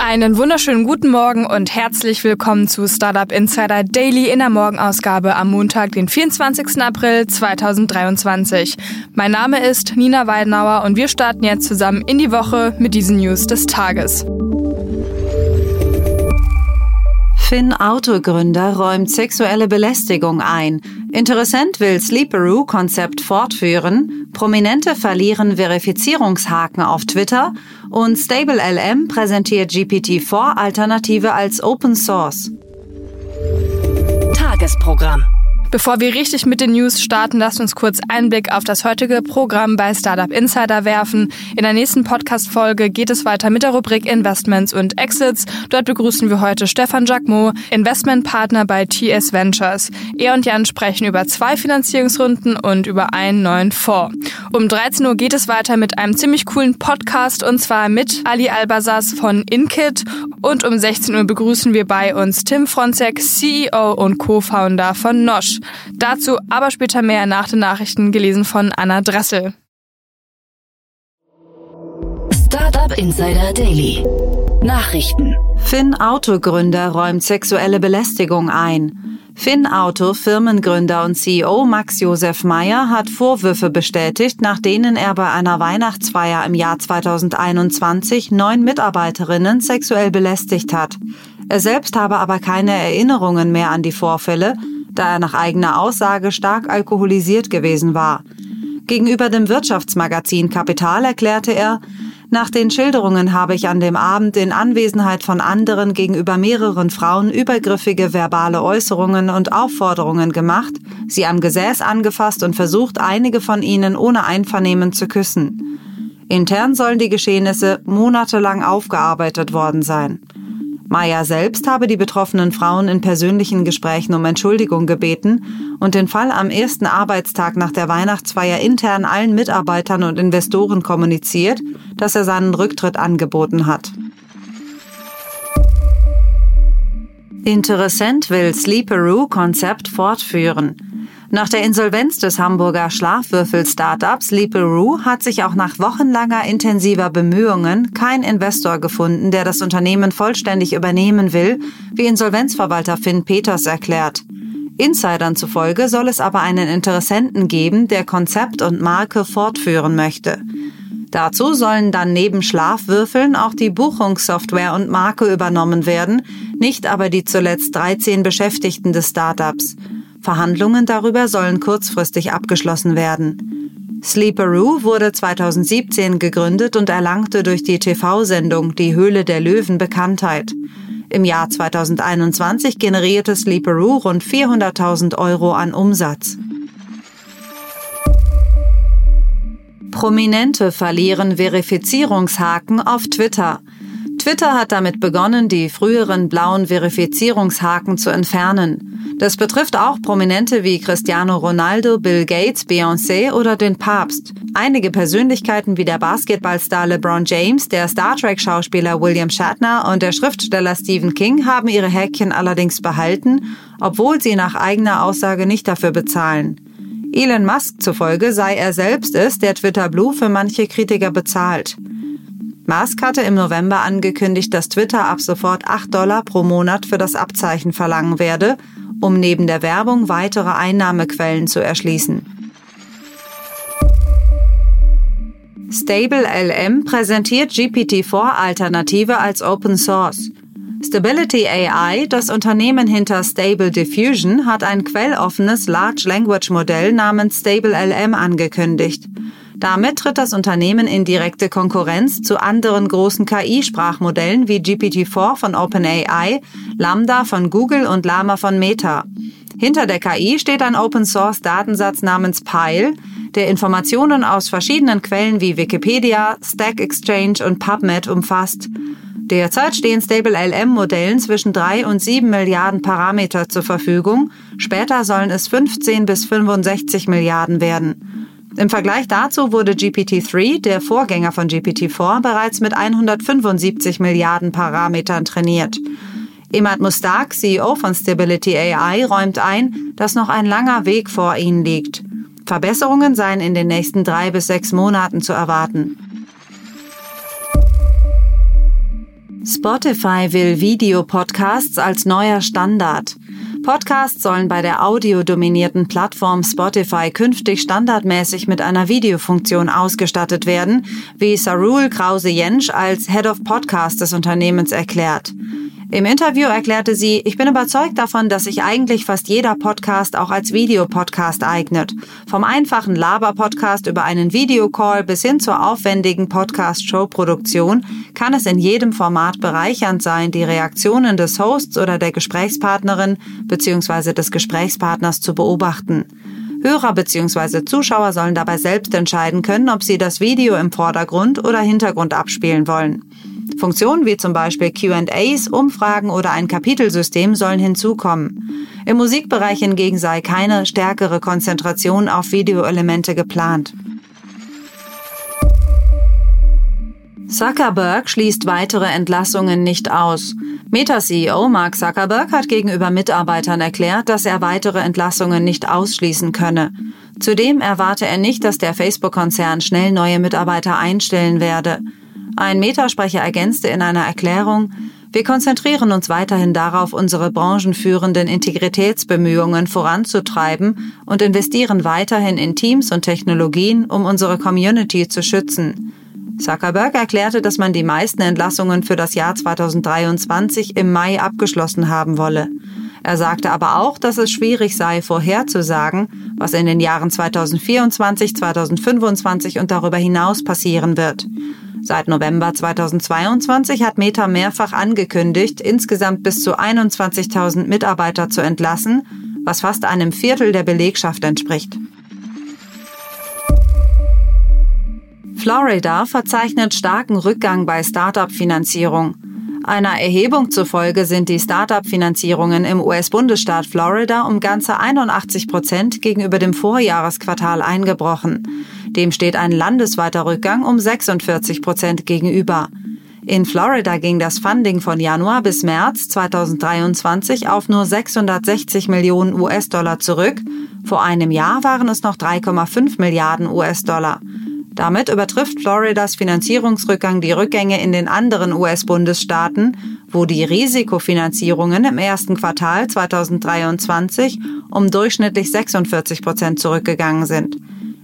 Einen wunderschönen guten Morgen und herzlich willkommen zu Startup Insider Daily in der Morgenausgabe am Montag, den 24. April 2023. Mein Name ist Nina Weidenauer und wir starten jetzt zusammen in die Woche mit diesen News des Tages. Finn-Autogründer räumt sexuelle Belästigung ein. Interessent will Sleeperoo-Konzept fortführen. Prominente verlieren Verifizierungshaken auf Twitter. Und StableLM präsentiert GPT-4-Alternative als Open Source. Tagesprogramm. Bevor wir richtig mit den News starten, lasst uns kurz einen Blick auf das heutige Programm bei Startup Insider werfen. In der nächsten Podcast-Folge geht es weiter mit der Rubrik Investments und Exits. Dort begrüßen wir heute Stefan Jacquemot, Investmentpartner bei TS Ventures. Er und Jan sprechen über zwei Finanzierungsrunden und über einen neuen Fonds. Um 13 Uhr geht es weiter mit einem ziemlich coolen Podcast und zwar mit Ali Albasas von Inkit und um 16 Uhr begrüßen wir bei uns Tim Fronzek, CEO und Co-Founder von Nosh. Dazu aber später mehr nach den Nachrichten gelesen von Anna Dressel. Startup Insider Daily. Nachrichten. Finn Autogründer räumt sexuelle Belästigung ein. Finn Auto Firmengründer und CEO Max Josef Meyer hat Vorwürfe bestätigt, nach denen er bei einer Weihnachtsfeier im Jahr 2021 neun Mitarbeiterinnen sexuell belästigt hat. Er selbst habe aber keine Erinnerungen mehr an die Vorfälle, da er nach eigener Aussage stark alkoholisiert gewesen war. Gegenüber dem Wirtschaftsmagazin Kapital erklärte er, nach den Schilderungen habe ich an dem Abend in Anwesenheit von anderen gegenüber mehreren Frauen übergriffige verbale Äußerungen und Aufforderungen gemacht, sie am Gesäß angefasst und versucht, einige von ihnen ohne Einvernehmen zu küssen. Intern sollen die Geschehnisse monatelang aufgearbeitet worden sein. Maya selbst habe die betroffenen Frauen in persönlichen Gesprächen um Entschuldigung gebeten und den Fall am ersten Arbeitstag nach der Weihnachtsfeier intern allen Mitarbeitern und Investoren kommuniziert, dass er seinen Rücktritt angeboten hat. Interessent will Sleeperoo-Konzept fortführen. Nach der Insolvenz des Hamburger Schlafwürfel-Startups Sleeperoo hat sich auch nach wochenlanger intensiver Bemühungen kein Investor gefunden, der das Unternehmen vollständig übernehmen will, wie Insolvenzverwalter Finn Peters erklärt. Insidern zufolge soll es aber einen Interessenten geben, der Konzept und Marke fortführen möchte. Dazu sollen dann neben Schlafwürfeln auch die Buchungssoftware und Marke übernommen werden, nicht aber die zuletzt 13 Beschäftigten des Startups. Verhandlungen darüber sollen kurzfristig abgeschlossen werden. Sleeperoo wurde 2017 gegründet und erlangte durch die TV-Sendung Die Höhle der Löwen Bekanntheit. Im Jahr 2021 generierte Sleeperoo rund 400.000 Euro an Umsatz. Prominente verlieren Verifizierungshaken auf Twitter. Twitter hat damit begonnen, die früheren blauen Verifizierungshaken zu entfernen. Das betrifft auch Prominente wie Cristiano Ronaldo, Bill Gates, Beyoncé oder den Papst. Einige Persönlichkeiten wie der Basketballstar LeBron James, der Star Trek-Schauspieler William Shatner und der Schriftsteller Stephen King haben ihre Häkchen allerdings behalten, obwohl sie nach eigener Aussage nicht dafür bezahlen. Elon Musk zufolge sei er selbst es, der Twitter Blue für manche Kritiker bezahlt. Musk hatte im November angekündigt, dass Twitter ab sofort 8 Dollar pro Monat für das Abzeichen verlangen werde, um neben der Werbung weitere Einnahmequellen zu erschließen. Stable LM präsentiert GPT-4-Alternative als Open Source. Stability AI, das Unternehmen hinter Stable Diffusion, hat ein quelloffenes Large Language Modell namens Stable LM angekündigt. Damit tritt das Unternehmen in direkte Konkurrenz zu anderen großen KI-Sprachmodellen wie GPT-4 von OpenAI, Lambda von Google und Llama von Meta. Hinter der KI steht ein Open-Source-Datensatz namens Pile, der Informationen aus verschiedenen Quellen wie Wikipedia, Stack Exchange und PubMed umfasst. Derzeit stehen Stable LM-Modellen zwischen 3 und 7 Milliarden Parameter zur Verfügung. Später sollen es 15 bis 65 Milliarden werden. Im Vergleich dazu wurde GPT-3, der Vorgänger von GPT-4, bereits mit 175 Milliarden Parametern trainiert. Imad Mustak, CEO von Stability AI, räumt ein, dass noch ein langer Weg vor ihnen liegt. Verbesserungen seien in den nächsten drei bis sechs Monaten zu erwarten. Spotify will Videopodcasts als neuer Standard. Podcasts sollen bei der audiodominierten Plattform Spotify künftig standardmäßig mit einer Videofunktion ausgestattet werden, wie Sarul Krause-Jensch als Head of Podcast des Unternehmens erklärt. Im Interview erklärte sie, ich bin überzeugt davon, dass sich eigentlich fast jeder Podcast auch als Videopodcast eignet. Vom einfachen Laber-Podcast über einen Videocall bis hin zur aufwendigen Podcast-Show-Produktion kann es in jedem Format bereichernd sein, die Reaktionen des Hosts oder der Gesprächspartnerin bzw. des Gesprächspartners zu beobachten. Hörer bzw. Zuschauer sollen dabei selbst entscheiden können, ob sie das Video im Vordergrund oder Hintergrund abspielen wollen. Funktionen wie zum Beispiel QAs, Umfragen oder ein Kapitelsystem sollen hinzukommen. Im Musikbereich hingegen sei keine stärkere Konzentration auf Videoelemente geplant. Zuckerberg schließt weitere Entlassungen nicht aus. Meta-CEO Mark Zuckerberg hat gegenüber Mitarbeitern erklärt, dass er weitere Entlassungen nicht ausschließen könne. Zudem erwarte er nicht, dass der Facebook-Konzern schnell neue Mitarbeiter einstellen werde. Ein Metasprecher ergänzte in einer Erklärung, wir konzentrieren uns weiterhin darauf, unsere branchenführenden Integritätsbemühungen voranzutreiben und investieren weiterhin in Teams und Technologien, um unsere Community zu schützen. Zuckerberg erklärte, dass man die meisten Entlassungen für das Jahr 2023 im Mai abgeschlossen haben wolle. Er sagte aber auch, dass es schwierig sei, vorherzusagen, was in den Jahren 2024, 2025 und darüber hinaus passieren wird. Seit November 2022 hat Meta mehrfach angekündigt, insgesamt bis zu 21.000 Mitarbeiter zu entlassen, was fast einem Viertel der Belegschaft entspricht. Florida verzeichnet starken Rückgang bei Startup-Finanzierung. Einer Erhebung zufolge sind die Startup-Finanzierungen im US-Bundesstaat Florida um ganze 81 Prozent gegenüber dem Vorjahresquartal eingebrochen. Dem steht ein landesweiter Rückgang um 46 Prozent gegenüber. In Florida ging das Funding von Januar bis März 2023 auf nur 660 Millionen US-Dollar zurück. Vor einem Jahr waren es noch 3,5 Milliarden US-Dollar. Damit übertrifft Floridas Finanzierungsrückgang die Rückgänge in den anderen US-Bundesstaaten, wo die Risikofinanzierungen im ersten Quartal 2023 um durchschnittlich 46 Prozent zurückgegangen sind.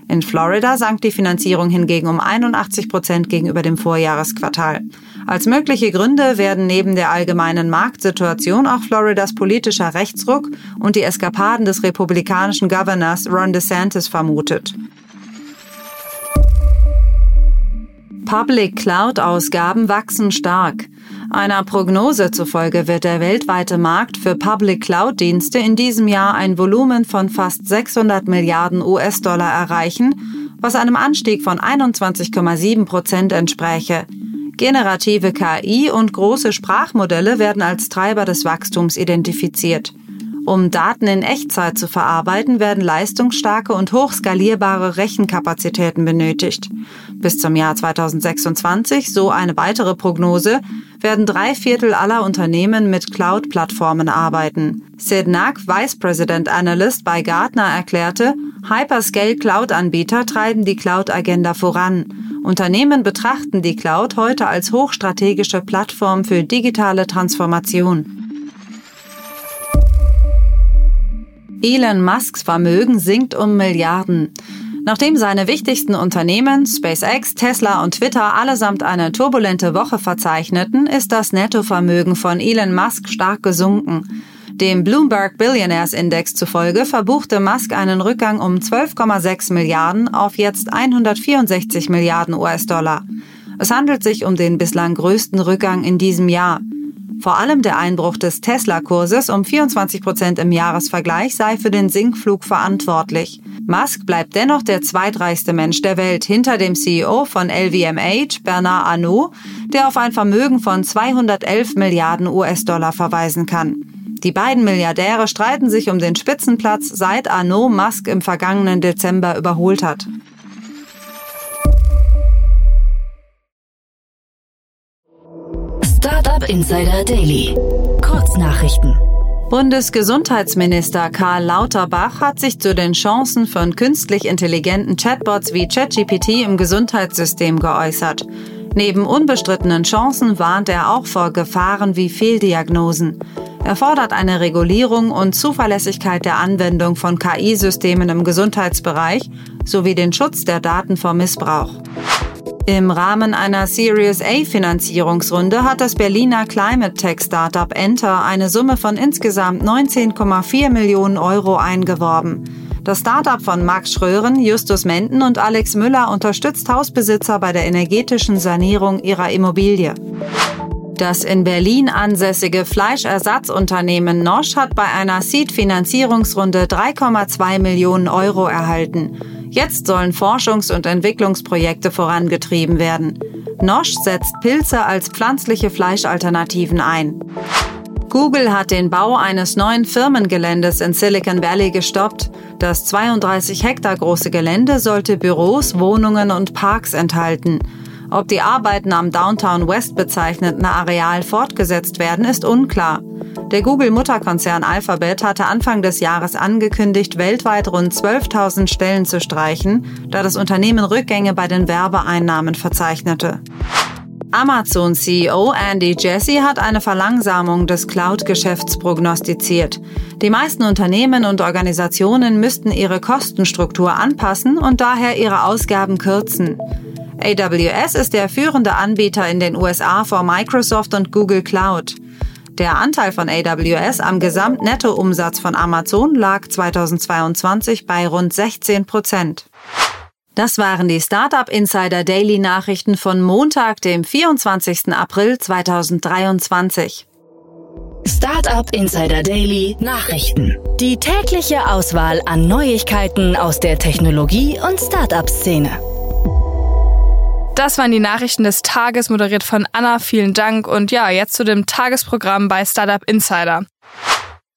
In Florida sank die Finanzierung hingegen um 81 Prozent gegenüber dem Vorjahresquartal. Als mögliche Gründe werden neben der allgemeinen Marktsituation auch Floridas politischer Rechtsruck und die Eskapaden des republikanischen Governors Ron DeSantis vermutet. Public Cloud-Ausgaben wachsen stark. Einer Prognose zufolge wird der weltweite Markt für Public Cloud-Dienste in diesem Jahr ein Volumen von fast 600 Milliarden US-Dollar erreichen, was einem Anstieg von 21,7 Prozent entspräche. Generative KI und große Sprachmodelle werden als Treiber des Wachstums identifiziert. Um Daten in Echtzeit zu verarbeiten, werden leistungsstarke und hochskalierbare Rechenkapazitäten benötigt. Bis zum Jahr 2026, so eine weitere Prognose, werden drei Viertel aller Unternehmen mit Cloud-Plattformen arbeiten. Sid Nack, Vice President Analyst bei Gartner, erklärte, Hyperscale Cloud-Anbieter treiben die Cloud-Agenda voran. Unternehmen betrachten die Cloud heute als hochstrategische Plattform für digitale Transformation. Elon Musks Vermögen sinkt um Milliarden. Nachdem seine wichtigsten Unternehmen SpaceX, Tesla und Twitter allesamt eine turbulente Woche verzeichneten, ist das Nettovermögen von Elon Musk stark gesunken. Dem Bloomberg Billionaires Index zufolge verbuchte Musk einen Rückgang um 12,6 Milliarden auf jetzt 164 Milliarden US-Dollar. Es handelt sich um den bislang größten Rückgang in diesem Jahr. Vor allem der Einbruch des Tesla-Kurses um 24 Prozent im Jahresvergleich sei für den Sinkflug verantwortlich. Musk bleibt dennoch der zweitreichste Mensch der Welt hinter dem CEO von LVMH, Bernard Arnault, der auf ein Vermögen von 211 Milliarden US-Dollar verweisen kann. Die beiden Milliardäre streiten sich um den Spitzenplatz, seit Arnault Musk im vergangenen Dezember überholt hat. Startup Insider Daily. Kurznachrichten. Bundesgesundheitsminister Karl Lauterbach hat sich zu den Chancen von künstlich intelligenten Chatbots wie ChatGPT im Gesundheitssystem geäußert. Neben unbestrittenen Chancen warnt er auch vor Gefahren wie Fehldiagnosen. Er fordert eine Regulierung und Zuverlässigkeit der Anwendung von KI-Systemen im Gesundheitsbereich sowie den Schutz der Daten vor Missbrauch. Im Rahmen einer Series A Finanzierungsrunde hat das Berliner Climate Tech Startup Enter eine Summe von insgesamt 19,4 Millionen Euro eingeworben. Das Startup von Max Schröhren, Justus Menden und Alex Müller unterstützt Hausbesitzer bei der energetischen Sanierung ihrer Immobilie. Das in Berlin ansässige Fleischersatzunternehmen Nosch hat bei einer Seed-Finanzierungsrunde 3,2 Millionen Euro erhalten. Jetzt sollen Forschungs- und Entwicklungsprojekte vorangetrieben werden. Nosch setzt Pilze als pflanzliche Fleischalternativen ein. Google hat den Bau eines neuen Firmengeländes in Silicon Valley gestoppt. Das 32 Hektar große Gelände sollte Büros, Wohnungen und Parks enthalten. Ob die Arbeiten am Downtown West bezeichneten Areal fortgesetzt werden, ist unklar. Der Google-Mutterkonzern Alphabet hatte Anfang des Jahres angekündigt, weltweit rund 12.000 Stellen zu streichen, da das Unternehmen Rückgänge bei den Werbeeinnahmen verzeichnete. Amazon-CEO Andy Jassy hat eine Verlangsamung des Cloud-Geschäfts prognostiziert. Die meisten Unternehmen und Organisationen müssten ihre Kostenstruktur anpassen und daher ihre Ausgaben kürzen. AWS ist der führende Anbieter in den USA vor Microsoft und Google Cloud. Der Anteil von AWS am Gesamtnettoumsatz von Amazon lag 2022 bei rund 16 Prozent. Das waren die Startup Insider Daily Nachrichten von Montag, dem 24. April 2023. Startup Insider Daily Nachrichten. Die tägliche Auswahl an Neuigkeiten aus der Technologie- und Startup-Szene. Das waren die Nachrichten des Tages, moderiert von Anna. Vielen Dank. Und ja, jetzt zu dem Tagesprogramm bei Startup Insider.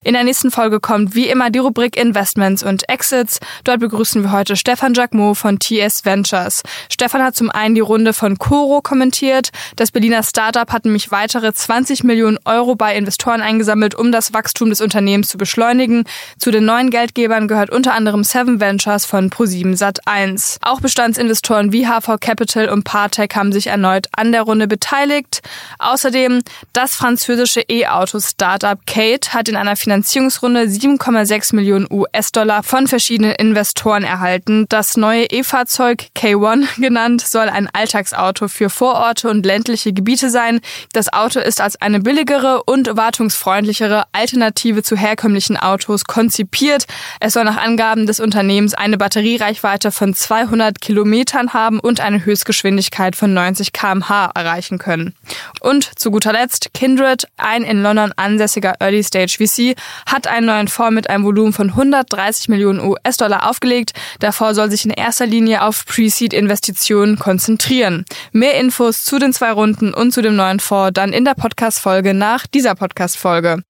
In der nächsten Folge kommt wie immer die Rubrik Investments und Exits. Dort begrüßen wir heute Stefan Jacquemot von TS Ventures. Stefan hat zum einen die Runde von Coro kommentiert. Das Berliner Startup hat nämlich weitere 20 Millionen Euro bei Investoren eingesammelt, um das Wachstum des Unternehmens zu beschleunigen. Zu den neuen Geldgebern gehört unter anderem Seven Ventures von Pro7 Sat1. Auch Bestandsinvestoren wie HV Capital und Partech haben sich erneut an der Runde beteiligt. Außerdem das französische E-Auto-Startup Kate hat in einer Finanzierungsrunde 7,6 Millionen US-Dollar von verschiedenen Investoren erhalten. Das neue E-Fahrzeug K1 genannt soll ein Alltagsauto für Vororte und ländliche Gebiete sein. Das Auto ist als eine billigere und wartungsfreundlichere Alternative zu herkömmlichen Autos konzipiert. Es soll nach Angaben des Unternehmens eine Batteriereichweite von 200 Kilometern haben und eine Höchstgeschwindigkeit von 90 kmh erreichen können. Und zu guter Letzt Kindred, ein in London ansässiger Early Stage VC, hat einen neuen Fonds mit einem Volumen von 130 Millionen US-Dollar aufgelegt. Der Fonds soll sich in erster Linie auf Pre-Seed-Investitionen konzentrieren. Mehr Infos zu den zwei Runden und zu dem neuen Fonds dann in der Podcast-Folge nach dieser Podcast-Folge.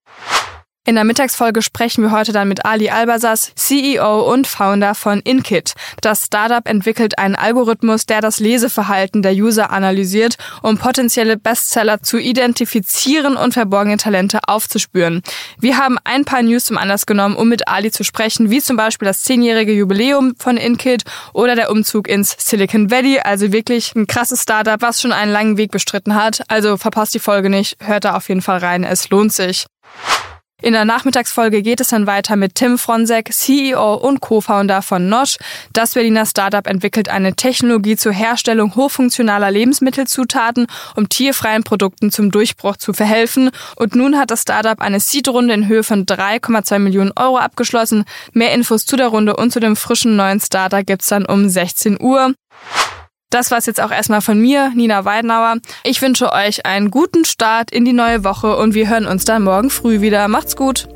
In der Mittagsfolge sprechen wir heute dann mit Ali Albasas, CEO und Founder von Inkit. Das Startup entwickelt einen Algorithmus, der das Leseverhalten der User analysiert, um potenzielle Bestseller zu identifizieren und verborgene Talente aufzuspüren. Wir haben ein paar News zum Anlass genommen, um mit Ali zu sprechen, wie zum Beispiel das zehnjährige Jubiläum von Inkit oder der Umzug ins Silicon Valley. Also wirklich ein krasses Startup, was schon einen langen Weg bestritten hat. Also verpasst die Folge nicht, hört da auf jeden Fall rein, es lohnt sich. In der Nachmittagsfolge geht es dann weiter mit Tim Fronzek, CEO und Co-Founder von Nosch. Das Berliner Startup entwickelt eine Technologie zur Herstellung hochfunktionaler Lebensmittelzutaten, um tierfreien Produkten zum Durchbruch zu verhelfen. Und nun hat das Startup eine Seed-Runde in Höhe von 3,2 Millionen Euro abgeschlossen. Mehr Infos zu der Runde und zu dem frischen neuen Starter gibt's dann um 16 Uhr. Das war's jetzt auch erstmal von mir, Nina Weidenauer. Ich wünsche euch einen guten Start in die neue Woche und wir hören uns dann morgen früh wieder. Macht's gut!